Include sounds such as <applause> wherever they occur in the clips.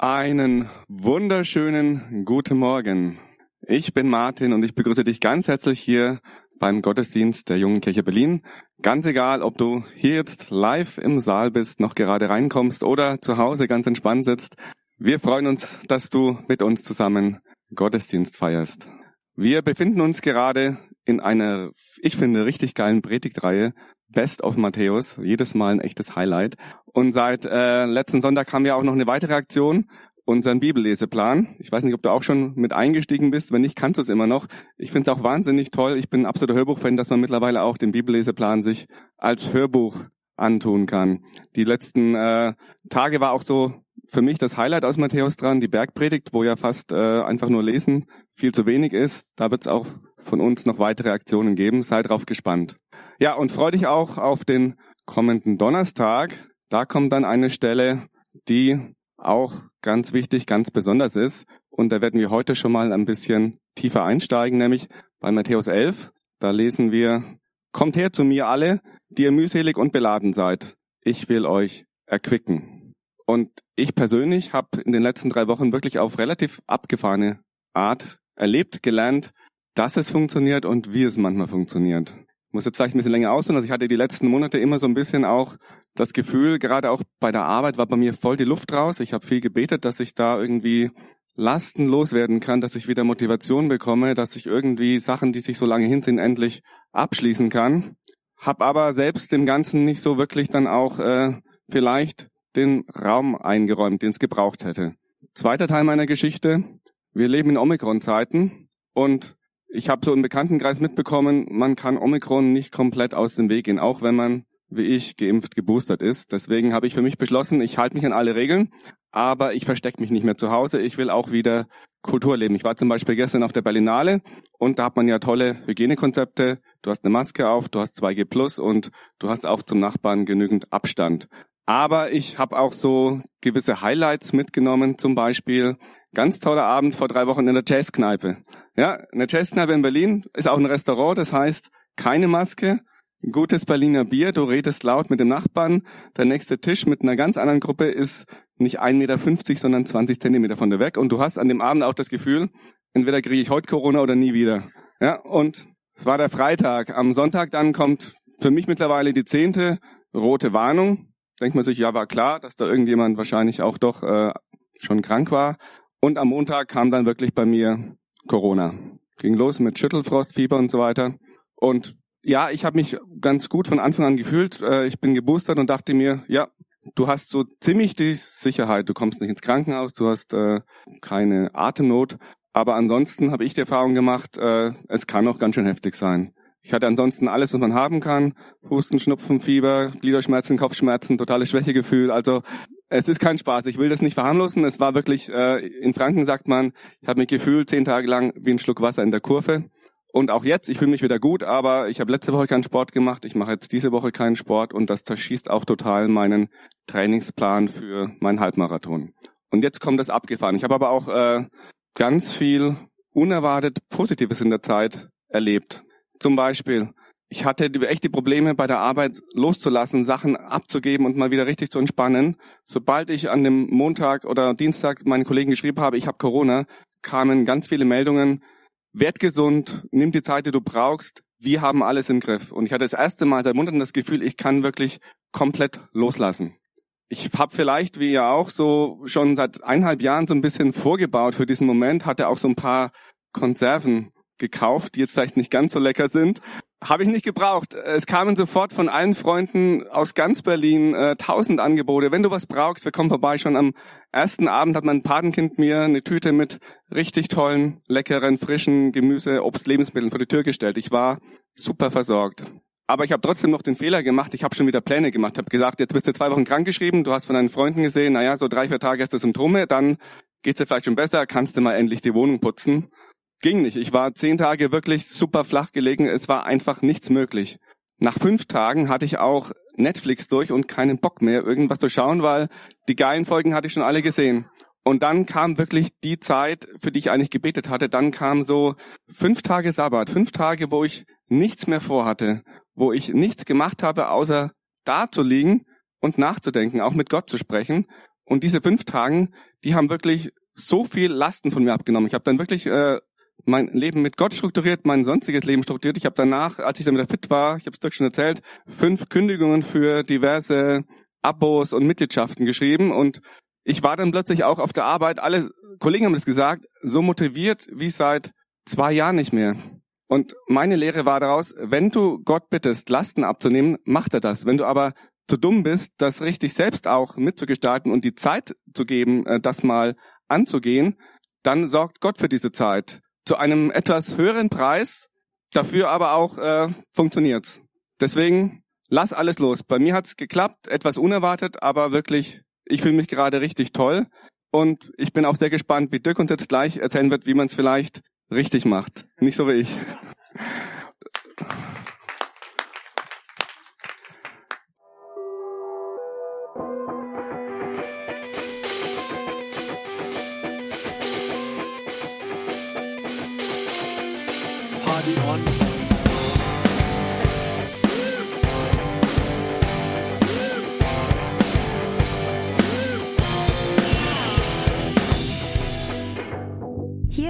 Einen wunderschönen guten Morgen. Ich bin Martin und ich begrüße dich ganz herzlich hier beim Gottesdienst der Jungen Kirche Berlin. Ganz egal, ob du hier jetzt live im Saal bist, noch gerade reinkommst oder zu Hause ganz entspannt sitzt. Wir freuen uns, dass du mit uns zusammen Gottesdienst feierst. Wir befinden uns gerade in einer, ich finde, richtig geilen Predigtreihe Best of Matthäus. Jedes Mal ein echtes Highlight. Und seit äh, letzten Sonntag haben wir auch noch eine weitere Aktion, unseren Bibelleseplan. Ich weiß nicht, ob du auch schon mit eingestiegen bist. Wenn nicht, kannst du es immer noch. Ich finde es auch wahnsinnig toll. Ich bin ein absoluter Hörbuchfan, dass man mittlerweile auch den Bibelleseplan sich als Hörbuch antun kann. Die letzten äh, Tage war auch so für mich das Highlight aus Matthäus dran, die Bergpredigt, wo ja fast äh, einfach nur lesen viel zu wenig ist. Da wird es auch von uns noch weitere Aktionen geben. Sei drauf gespannt. Ja, und freu dich auch auf den kommenden Donnerstag. Da kommt dann eine Stelle, die auch ganz wichtig, ganz besonders ist. Und da werden wir heute schon mal ein bisschen tiefer einsteigen, nämlich bei Matthäus 11. Da lesen wir, Kommt her zu mir alle, die ihr mühselig und beladen seid. Ich will euch erquicken. Und ich persönlich habe in den letzten drei Wochen wirklich auf relativ abgefahrene Art erlebt, gelernt, dass es funktioniert und wie es manchmal funktioniert. Ich muss jetzt vielleicht ein bisschen länger ausholen. Also ich hatte die letzten Monate immer so ein bisschen auch das Gefühl, gerade auch bei der Arbeit war bei mir voll die Luft raus. Ich habe viel gebetet, dass ich da irgendwie Lasten loswerden kann, dass ich wieder Motivation bekomme, dass ich irgendwie Sachen, die sich so lange hinziehen, endlich abschließen kann. Hab aber selbst dem Ganzen nicht so wirklich dann auch äh, vielleicht den Raum eingeräumt, den es gebraucht hätte. Zweiter Teil meiner Geschichte. Wir leben in Omikron-Zeiten und ich habe so im Bekanntenkreis mitbekommen, man kann Omikron nicht komplett aus dem Weg gehen, auch wenn man, wie ich, geimpft, geboostert ist. Deswegen habe ich für mich beschlossen, ich halte mich an alle Regeln, aber ich verstecke mich nicht mehr zu Hause. Ich will auch wieder Kultur leben. Ich war zum Beispiel gestern auf der Berlinale und da hat man ja tolle Hygienekonzepte. Du hast eine Maske auf, du hast 2G Plus und du hast auch zum Nachbarn genügend Abstand. Aber ich habe auch so gewisse Highlights mitgenommen, zum Beispiel ganz toller Abend vor drei Wochen in der Jazzkneipe. Ja, eine Jazzkneipe in Berlin ist auch ein Restaurant, das heißt keine Maske, gutes Berliner Bier, du redest laut mit dem Nachbarn. Der nächste Tisch mit einer ganz anderen Gruppe ist nicht 1,50 Meter, sondern 20 Zentimeter von der weg. Und du hast an dem Abend auch das Gefühl, entweder kriege ich heute Corona oder nie wieder. Ja, und es war der Freitag. Am Sonntag dann kommt für mich mittlerweile die zehnte rote Warnung denkt man sich, ja, war klar, dass da irgendjemand wahrscheinlich auch doch äh, schon krank war. Und am Montag kam dann wirklich bei mir Corona. Ging los mit Schüttelfrost, Fieber und so weiter. Und ja, ich habe mich ganz gut von Anfang an gefühlt. Äh, ich bin geboostert und dachte mir, ja, du hast so ziemlich die Sicherheit. Du kommst nicht ins Krankenhaus, du hast äh, keine Atemnot. Aber ansonsten habe ich die Erfahrung gemacht, äh, es kann auch ganz schön heftig sein. Ich hatte ansonsten alles, was man haben kann. Husten, Schnupfen, Fieber, Gliederschmerzen, Kopfschmerzen, totales Schwächegefühl. Also es ist kein Spaß. Ich will das nicht verharmlosen. Es war wirklich, äh, in Franken sagt man, ich habe mich gefühlt zehn Tage lang wie ein Schluck Wasser in der Kurve. Und auch jetzt, ich fühle mich wieder gut, aber ich habe letzte Woche keinen Sport gemacht. Ich mache jetzt diese Woche keinen Sport und das zerschießt auch total meinen Trainingsplan für meinen Halbmarathon. Und jetzt kommt das abgefahren. Ich habe aber auch äh, ganz viel unerwartet Positives in der Zeit erlebt. Zum Beispiel, ich hatte echt die Probleme bei der Arbeit loszulassen, Sachen abzugeben und mal wieder richtig zu entspannen. Sobald ich an dem Montag oder Dienstag meinen Kollegen geschrieben habe, ich habe Corona, kamen ganz viele Meldungen, werd gesund, nimm die Zeit, die du brauchst, wir haben alles im Griff. Und ich hatte das erste Mal seit Monaten das Gefühl, ich kann wirklich komplett loslassen. Ich habe vielleicht, wie ihr auch, so schon seit eineinhalb Jahren so ein bisschen vorgebaut für diesen Moment, hatte auch so ein paar Konserven gekauft, die jetzt vielleicht nicht ganz so lecker sind. Habe ich nicht gebraucht. Es kamen sofort von allen Freunden aus ganz Berlin äh, tausend Angebote. Wenn du was brauchst, wir kommen vorbei. Schon am ersten Abend hat mein Patenkind mir eine Tüte mit richtig tollen, leckeren, frischen Gemüse, Obst, Lebensmitteln vor die Tür gestellt. Ich war super versorgt. Aber ich habe trotzdem noch den Fehler gemacht. Ich habe schon wieder Pläne gemacht. Habe gesagt, jetzt bist du zwei Wochen krankgeschrieben. Du hast von deinen Freunden gesehen, naja, so drei, vier Tage hast du Symptome. Dann geht's dir vielleicht schon besser. Kannst du mal endlich die Wohnung putzen ging nicht. Ich war zehn Tage wirklich super flach gelegen. Es war einfach nichts möglich. Nach fünf Tagen hatte ich auch Netflix durch und keinen Bock mehr, irgendwas zu schauen, weil die geilen Folgen hatte ich schon alle gesehen. Und dann kam wirklich die Zeit, für die ich eigentlich gebetet hatte. Dann kam so fünf Tage Sabbat, fünf Tage, wo ich nichts mehr vorhatte, wo ich nichts gemacht habe, außer da zu liegen und nachzudenken, auch mit Gott zu sprechen. Und diese fünf Tagen, die haben wirklich so viel Lasten von mir abgenommen. Ich habe dann wirklich äh, mein Leben mit Gott strukturiert, mein sonstiges Leben strukturiert. Ich habe danach, als ich dann wieder fit war, ich habe es schon erzählt, fünf Kündigungen für diverse Abos und Mitgliedschaften geschrieben und ich war dann plötzlich auch auf der Arbeit, alle Kollegen haben das gesagt, so motiviert wie seit zwei Jahren nicht mehr. Und meine Lehre war daraus, wenn du Gott bittest, Lasten abzunehmen, macht er das. Wenn du aber zu dumm bist, das richtig selbst auch mitzugestalten und die Zeit zu geben, äh, das mal anzugehen, dann sorgt Gott für diese Zeit. Zu einem etwas höheren Preis, dafür aber auch äh, funktioniert. Deswegen lass alles los. Bei mir hat's geklappt, etwas unerwartet, aber wirklich, ich fühle mich gerade richtig toll. Und ich bin auch sehr gespannt, wie Dirk uns jetzt gleich erzählen wird, wie man es vielleicht richtig macht. Nicht so wie ich.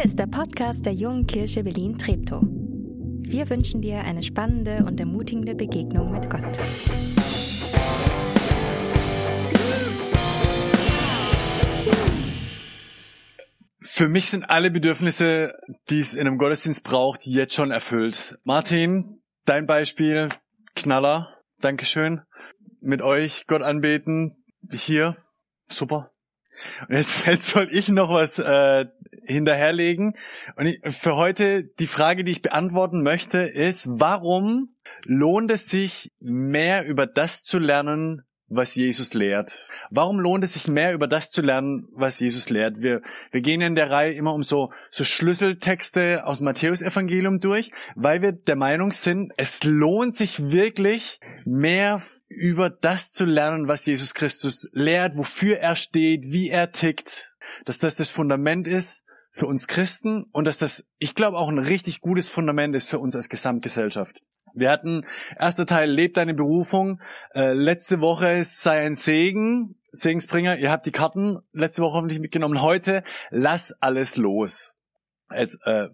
Ist der Podcast der Jungen Kirche Berlin-Treptow. Wir wünschen dir eine spannende und ermutigende Begegnung mit Gott. Für mich sind alle Bedürfnisse, die es in einem Gottesdienst braucht, jetzt schon erfüllt. Martin, dein Beispiel, Knaller, Dankeschön. Mit euch Gott anbeten, hier, super. Und jetzt, <laughs> jetzt soll ich noch was äh, hinterherlegen. Und ich, für heute die Frage, die ich beantworten möchte, ist, warum lohnt es sich, mehr über das zu lernen, was Jesus lehrt. Warum lohnt es sich mehr über das zu lernen, was Jesus lehrt? Wir, wir gehen in der Reihe immer um so, so Schlüsseltexte aus dem Matthäusevangelium durch, weil wir der Meinung sind, es lohnt sich wirklich mehr über das zu lernen, was Jesus Christus lehrt, wofür er steht, wie er tickt, dass das das Fundament ist für uns Christen und dass das, ich glaube, auch ein richtig gutes Fundament ist für uns als Gesamtgesellschaft. Wir hatten erster Teil Lebt deine Berufung. Äh, letzte Woche sei ein Segen, Segensbringer. Ihr habt die Karten letzte Woche hoffentlich mitgenommen. Heute lass alles los. Jetzt, äh,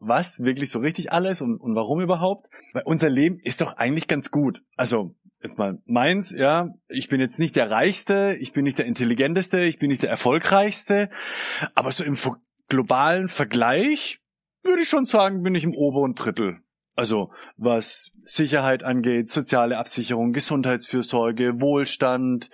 was? Wirklich so richtig alles? Und, und warum überhaupt? Weil unser Leben ist doch eigentlich ganz gut. Also, jetzt mal meins, ja. Ich bin jetzt nicht der Reichste, ich bin nicht der Intelligenteste, ich bin nicht der Erfolgreichste. Aber so im globalen Vergleich würde ich schon sagen, bin ich im oberen Drittel. Also was Sicherheit angeht, soziale Absicherung, Gesundheitsfürsorge, Wohlstand.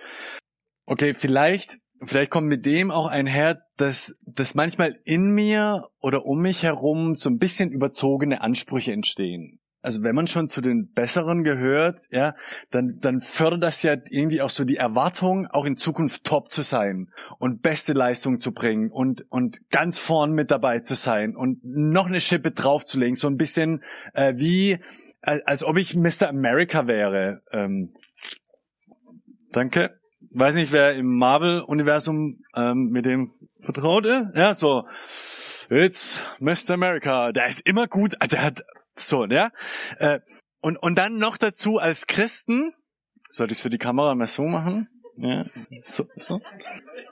Okay, vielleicht, vielleicht kommt mit dem auch einher, dass, dass manchmal in mir oder um mich herum so ein bisschen überzogene Ansprüche entstehen also wenn man schon zu den Besseren gehört, ja, dann, dann fördert das ja irgendwie auch so die Erwartung, auch in Zukunft top zu sein und beste Leistung zu bringen und, und ganz vorn mit dabei zu sein und noch eine Schippe draufzulegen, so ein bisschen äh, wie, äh, als ob ich Mr. America wäre. Ähm, danke. Weiß nicht, wer im Marvel-Universum ähm, mit dem vertraut ist. Ja, so. It's Mr. America. Der ist immer gut. Der hat so, ja. Äh, und, und dann noch dazu als Christen, sollte ich es für die Kamera mal so machen? Ja, so, so.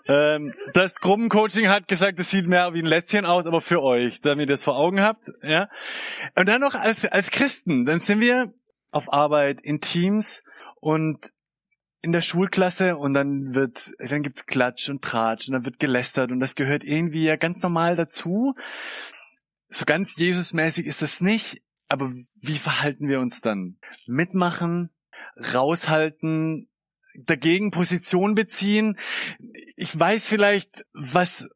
Ähm, das Gruppencoaching hat gesagt, es sieht mehr wie ein Lätzchen aus, aber für euch, damit ihr das vor Augen habt, ja. Und dann noch als, als Christen, dann sind wir auf Arbeit in Teams und in der Schulklasse und dann wird, dann gibt's Klatsch und Tratsch und dann wird gelästert und das gehört irgendwie ja ganz normal dazu. So ganz Jesusmäßig ist das nicht, aber wie verhalten wir uns dann? Mitmachen, raushalten, dagegen Position beziehen? Ich weiß vielleicht, was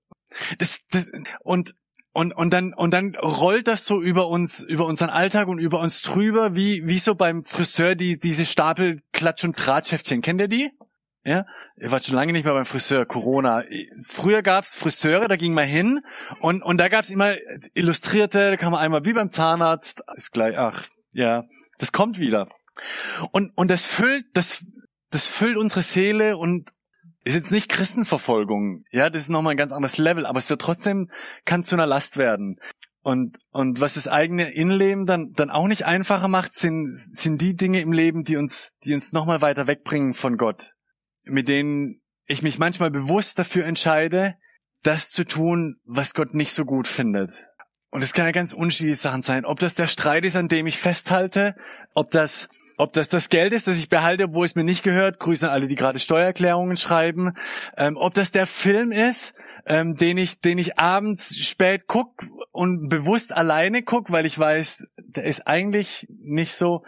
das, das und und, und dann, und dann rollt das so über uns, über unseren Alltag und über uns drüber, wie, wie so beim Friseur, die, diese Stapel Klatsch- und Drahtschäftchen. Kennt ihr die? Ja, ihr wart schon lange nicht mehr beim Friseur, Corona. Früher gab's Friseure, da ging man hin und, und da gab's immer Illustrierte, da kann man einmal wie beim Zahnarzt, ist gleich, ach, ja, das kommt wieder. Und, und das füllt, das, das füllt unsere Seele und ist jetzt nicht Christenverfolgung. Ja, das ist nochmal ein ganz anderes Level, aber es wird trotzdem, kann zu einer Last werden. Und, und was das eigene Innenleben dann, dann auch nicht einfacher macht, sind, sind die Dinge im Leben, die uns, die uns nochmal weiter wegbringen von Gott mit denen ich mich manchmal bewusst dafür entscheide, das zu tun, was Gott nicht so gut findet. Und es kann ja ganz unterschiedliche Sachen sein. Ob das der Streit ist, an dem ich festhalte, ob das ob das das Geld ist, das ich behalte, obwohl es mir nicht gehört, Grüße an alle, die gerade Steuererklärungen schreiben, ähm, ob das der Film ist, ähm, den ich, den ich abends spät guck und bewusst alleine guck, weil ich weiß, der ist eigentlich nicht so,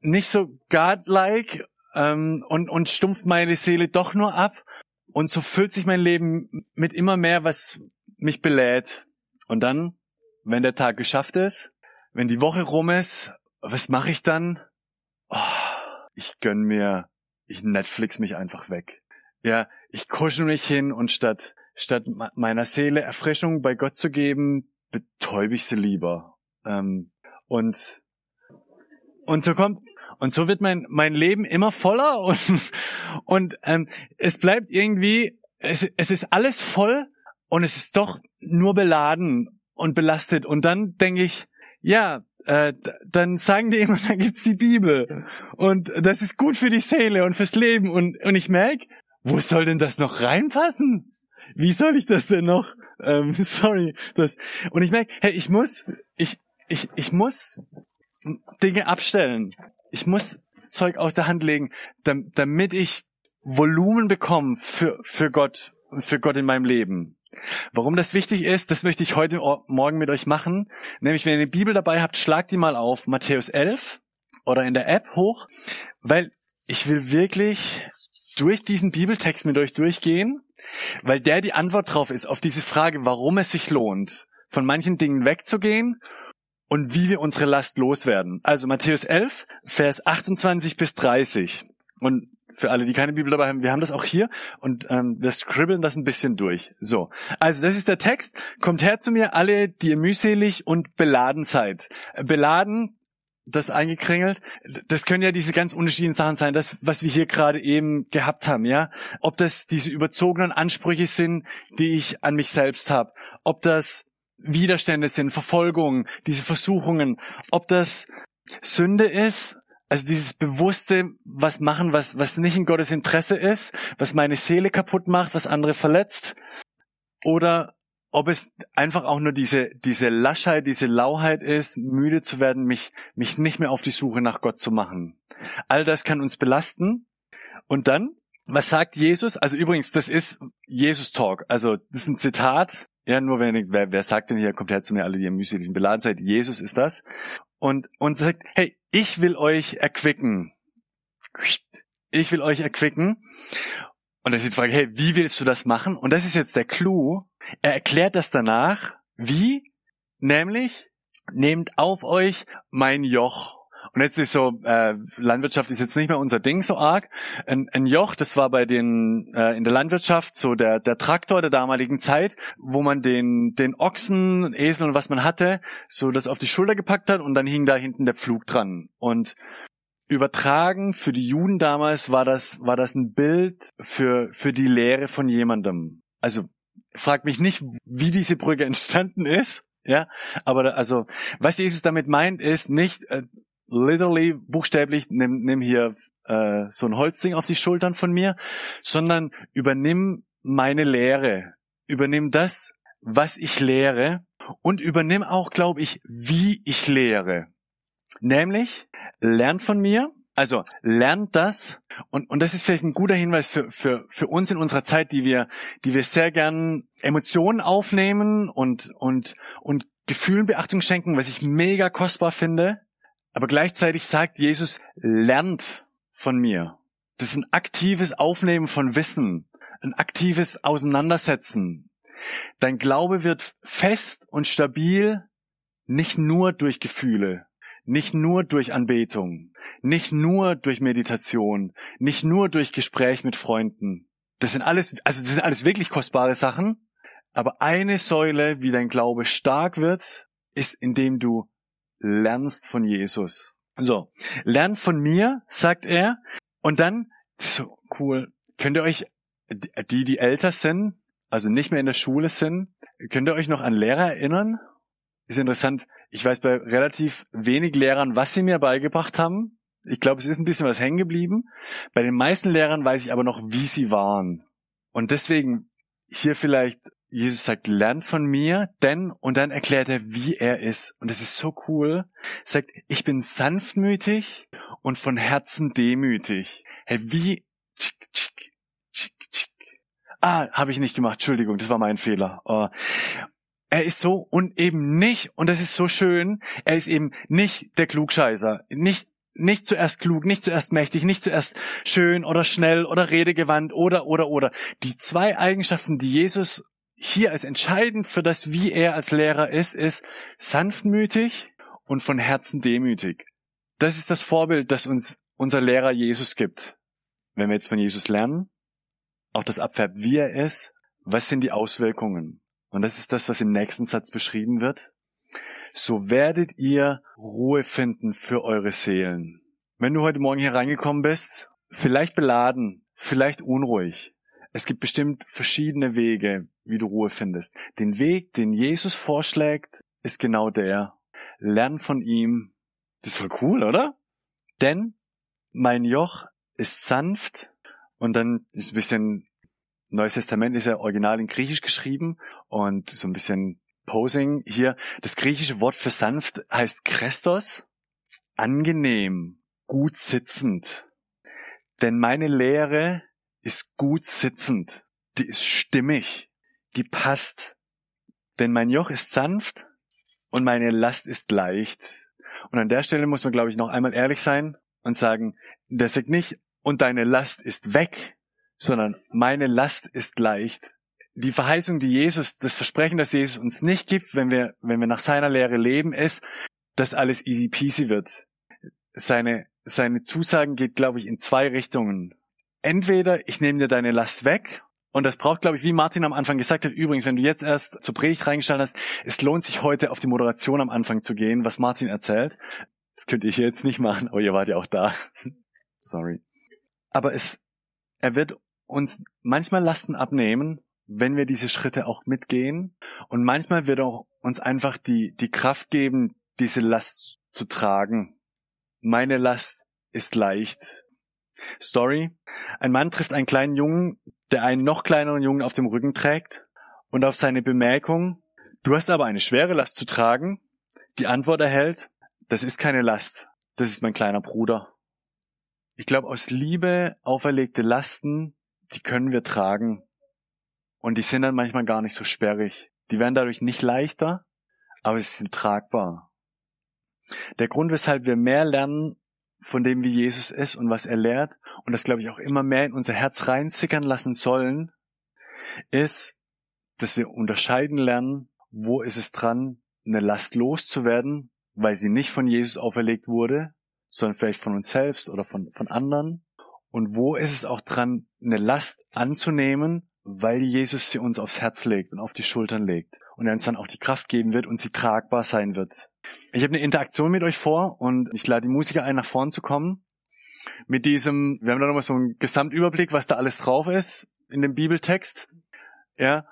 nicht so godlike ähm, und und stumpft meine Seele doch nur ab und so füllt sich mein Leben mit immer mehr, was mich belädt. Und dann wenn der Tag geschafft ist, wenn die Woche rum ist, was mache ich dann? Oh, ich gönn mir, ich Netflix mich einfach weg. Ja, ich kuschel mich hin und statt, statt meiner Seele Erfrischung bei Gott zu geben, betäube ich sie lieber. Ähm, und, und so kommt, und so wird mein, mein Leben immer voller <laughs> und, und ähm, es bleibt irgendwie, es, es ist alles voll und es ist doch nur beladen und belastet. Und dann denke ich, ja, äh, dann sagen die immer, <laughs> da gibt's die Bibel. Und das ist gut für die Seele und fürs Leben. Und, und ich merk, wo soll denn das noch reinpassen? Wie soll ich das denn noch? Ähm, <laughs> sorry, das. Und ich merk, hey, ich muss, ich, ich, ich muss Dinge abstellen. Ich muss Zeug aus der Hand legen, damit ich Volumen bekomme für, für Gott, für Gott in meinem Leben. Warum das wichtig ist, das möchte ich heute Morgen mit euch machen. Nämlich, wenn ihr eine Bibel dabei habt, schlagt die mal auf Matthäus 11 oder in der App hoch, weil ich will wirklich durch diesen Bibeltext mit euch durchgehen, weil der die Antwort drauf ist auf diese Frage, warum es sich lohnt, von manchen Dingen wegzugehen und wie wir unsere Last loswerden. Also Matthäus 11, Vers 28 bis 30. Und für alle, die keine Bibel dabei haben, wir haben das auch hier und ähm, wir scribbeln das ein bisschen durch. So, also das ist der Text. Kommt her zu mir, alle, die ihr mühselig und beladen seid. Beladen, das eingekringelt, das können ja diese ganz unterschiedlichen Sachen sein, das, was wir hier gerade eben gehabt haben, ja. Ob das diese überzogenen Ansprüche sind, die ich an mich selbst habe, ob das Widerstände sind, Verfolgung, diese Versuchungen, ob das Sünde ist, also dieses bewusste was machen, was, was nicht in Gottes Interesse ist, was meine Seele kaputt macht, was andere verletzt. Oder ob es einfach auch nur diese, diese Laschheit, diese Lauheit ist, müde zu werden, mich, mich nicht mehr auf die Suche nach Gott zu machen. All das kann uns belasten. Und dann, was sagt Jesus? Also übrigens, das ist Jesus Talk. Also, das ist ein Zitat. Ja, nur wenn ich, wer, wer sagt denn hier, kommt her zu mir alle, die ihr mühselig beladen seid. Jesus ist das. Und, und sagt, hey, ich will euch erquicken. Ich will euch erquicken. Und dann ist die Frage, hey, wie willst du das machen? Und das ist jetzt der Clou. Er erklärt das danach. Wie? Nämlich, nehmt auf euch mein Joch und jetzt ist so, äh, Landwirtschaft ist jetzt nicht mehr unser Ding so arg. Ein, ein Joch, das war bei den äh, in der Landwirtschaft so der der Traktor der damaligen Zeit, wo man den den Ochsen, Esel und was man hatte, so das auf die Schulter gepackt hat und dann hing da hinten der Pflug dran. Und übertragen für die Juden damals war das war das ein Bild für für die Lehre von jemandem. Also frag mich nicht, wie diese Brücke <laughs> entstanden ist. Ja, aber also, was Jesus damit meint, ist nicht, äh, literally, buchstäblich, nimm, nimm hier äh, so ein Holzding auf die Schultern von mir, sondern übernimm meine Lehre. Übernimm das, was ich lehre und übernimm auch, glaube ich, wie ich lehre. Nämlich, lernt von mir, also lernt das und, und das ist vielleicht ein guter Hinweis für, für, für uns in unserer Zeit, die wir, die wir sehr gern Emotionen aufnehmen und, und, und Gefühlen Beachtung schenken, was ich mega kostbar finde. Aber gleichzeitig sagt Jesus, lernt von mir. Das ist ein aktives Aufnehmen von Wissen, ein aktives Auseinandersetzen. Dein Glaube wird fest und stabil, nicht nur durch Gefühle, nicht nur durch Anbetung, nicht nur durch Meditation, nicht nur durch Gespräch mit Freunden. Das sind alles, also das sind alles wirklich kostbare Sachen. Aber eine Säule, wie dein Glaube stark wird, ist, indem du lernst von Jesus. So, lernt von mir, sagt er. Und dann, so cool, könnt ihr euch, die, die älter sind, also nicht mehr in der Schule sind, könnt ihr euch noch an Lehrer erinnern? Ist interessant. Ich weiß bei relativ wenig Lehrern, was sie mir beigebracht haben. Ich glaube, es ist ein bisschen was hängen geblieben. Bei den meisten Lehrern weiß ich aber noch, wie sie waren. Und deswegen hier vielleicht, Jesus sagt, lernt von mir, denn, und dann erklärt er, wie er ist. Und das ist so cool. Sagt, ich bin sanftmütig und von Herzen demütig. Hey, wie, Ah, habe ich nicht gemacht. Entschuldigung, das war mein Fehler. Oh. Er ist so und eben nicht, und das ist so schön, er ist eben nicht der Klugscheißer, nicht nicht zuerst klug, nicht zuerst mächtig, nicht zuerst schön oder schnell oder redegewandt oder oder oder. Die zwei Eigenschaften, die Jesus hier als entscheidend für das, wie er als Lehrer ist, ist sanftmütig und von Herzen demütig. Das ist das Vorbild, das uns unser Lehrer Jesus gibt. Wenn wir jetzt von Jesus lernen, auch das abfärbt, wie er ist, was sind die Auswirkungen? Und das ist das, was im nächsten Satz beschrieben wird. So werdet ihr Ruhe finden für eure Seelen. Wenn du heute Morgen hier reingekommen bist, vielleicht beladen, vielleicht unruhig. Es gibt bestimmt verschiedene Wege, wie du Ruhe findest. Den Weg, den Jesus vorschlägt, ist genau der. Lern von ihm. Das ist voll cool, oder? Denn mein Joch ist sanft und dann ist ein bisschen Neues Testament ist ja original in Griechisch geschrieben und so ein bisschen Posing hier. Das griechische Wort für sanft heißt Christos, angenehm, gut sitzend. Denn meine Lehre ist gut sitzend, die ist stimmig, die passt. Denn mein Joch ist sanft und meine Last ist leicht. Und an der Stelle muss man, glaube ich, noch einmal ehrlich sein und sagen, der sagt nicht, und deine Last ist weg, sondern meine Last ist leicht. Die Verheißung, die Jesus, das Versprechen, das Jesus uns nicht gibt, wenn wir, wenn wir nach seiner Lehre leben, ist, dass alles easy peasy wird. Seine, seine Zusagen geht, glaube ich, in zwei Richtungen. Entweder ich nehme dir deine Last weg und das braucht, glaube ich, wie Martin am Anfang gesagt hat, übrigens, wenn du jetzt erst zur Predigt reingestellt hast, es lohnt sich heute auf die Moderation am Anfang zu gehen, was Martin erzählt. Das könnt ihr hier jetzt nicht machen, aber ihr wart ja auch da. <laughs> Sorry. Aber es, er wird uns manchmal Lasten abnehmen, wenn wir diese Schritte auch mitgehen. Und manchmal wird auch uns einfach die, die Kraft geben, diese Last zu tragen. Meine Last ist leicht. Story. Ein Mann trifft einen kleinen Jungen, der einen noch kleineren Jungen auf dem Rücken trägt und auf seine Bemerkung, du hast aber eine schwere Last zu tragen, die Antwort erhält, das ist keine Last, das ist mein kleiner Bruder. Ich glaube, aus Liebe auferlegte Lasten die können wir tragen. Und die sind dann manchmal gar nicht so sperrig. Die werden dadurch nicht leichter, aber sie sind tragbar. Der Grund, weshalb wir mehr lernen von dem, wie Jesus ist und was er lehrt, und das, glaube ich, auch immer mehr in unser Herz reinsickern lassen sollen, ist, dass wir unterscheiden lernen, wo ist es dran, eine Last loszuwerden, weil sie nicht von Jesus auferlegt wurde, sondern vielleicht von uns selbst oder von, von anderen. Und wo ist es auch dran, eine Last anzunehmen, weil Jesus sie uns aufs Herz legt und auf die Schultern legt und er uns dann auch die Kraft geben wird und sie tragbar sein wird. Ich habe eine Interaktion mit euch vor und ich lade die Musiker ein, nach vorn zu kommen. Mit diesem, wir haben da nochmal so einen Gesamtüberblick, was da alles drauf ist in dem Bibeltext. Ja,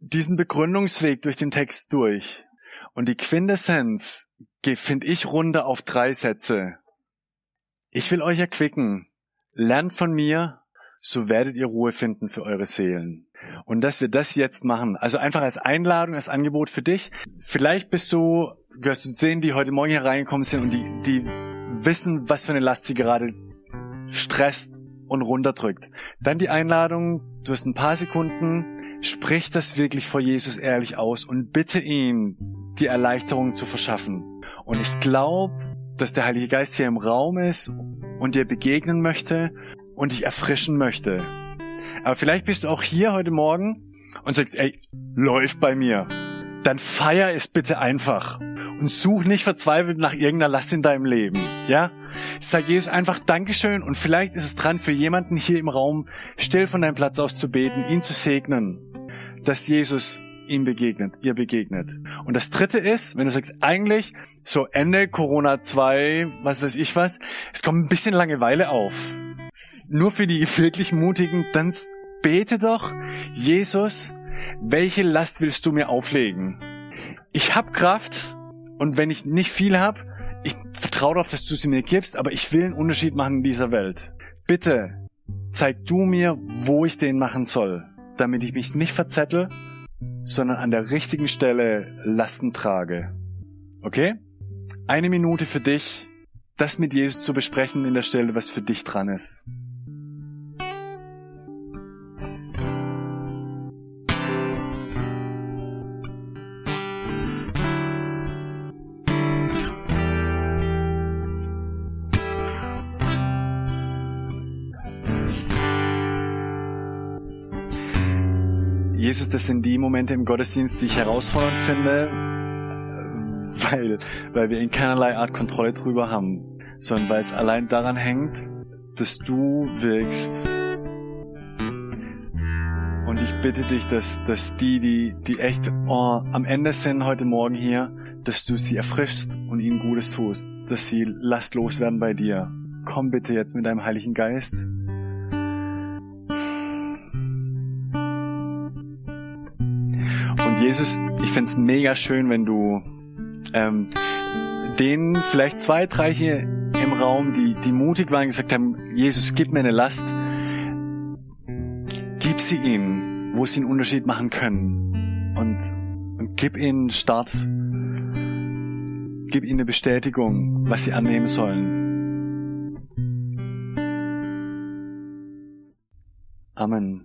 diesen Begründungsweg durch den Text durch. Und die Quintessenz finde ich runter auf drei Sätze. Ich will euch erquicken, lernt von mir, so werdet ihr Ruhe finden für eure Seelen. Und dass wir das jetzt machen, also einfach als Einladung, als Angebot für dich. Vielleicht bist du, gehörst du zu denen, die heute Morgen hier reingekommen sind und die, die wissen, was für eine Last sie gerade stresst und runterdrückt. Dann die Einladung, du hast ein paar Sekunden, sprich das wirklich vor Jesus ehrlich aus und bitte ihn, die Erleichterung zu verschaffen. Und ich glaube, dass der Heilige Geist hier im Raum ist und dir begegnen möchte und dich erfrischen möchte. Aber vielleicht bist du auch hier heute Morgen und sagst, ey, läuft bei mir. Dann feier es bitte einfach und such nicht verzweifelt nach irgendeiner Last in deinem Leben. Ja? Sag Jesus einfach Dankeschön und vielleicht ist es dran für jemanden hier im Raum, still von deinem Platz aus zu beten, ihn zu segnen, dass Jesus ihm begegnet, ihr begegnet. Und das dritte ist, wenn du sagst, eigentlich so Ende Corona 2, was weiß ich was, es kommt ein bisschen Langeweile auf. Nur für die wirklich Mutigen, dann bete doch, Jesus, welche Last willst du mir auflegen? Ich hab Kraft und wenn ich nicht viel hab, ich vertraue darauf, dass du sie mir gibst, aber ich will einen Unterschied machen in dieser Welt. Bitte, zeig du mir, wo ich den machen soll, damit ich mich nicht verzettel, sondern an der richtigen Stelle Lasten trage. Okay? Eine Minute für dich, das mit Jesus zu besprechen in der Stelle, was für dich dran ist. Das sind die Momente im Gottesdienst, die ich herausfordernd finde, weil, weil wir in keinerlei Art Kontrolle drüber haben, sondern weil es allein daran hängt, dass du wirkst. Und ich bitte dich, dass, dass die, die, die echt oh, am Ende sind heute Morgen hier, dass du sie erfrischst und ihnen Gutes tust, dass sie lastlos werden bei dir. Komm bitte jetzt mit deinem Heiligen Geist Jesus, ich find's mega schön, wenn du ähm, denen vielleicht zwei, drei hier im Raum, die, die mutig waren, gesagt haben, Jesus, gib mir eine Last, gib sie ihnen, wo sie einen Unterschied machen können und, und gib ihnen Start, gib ihnen eine Bestätigung, was sie annehmen sollen. Amen.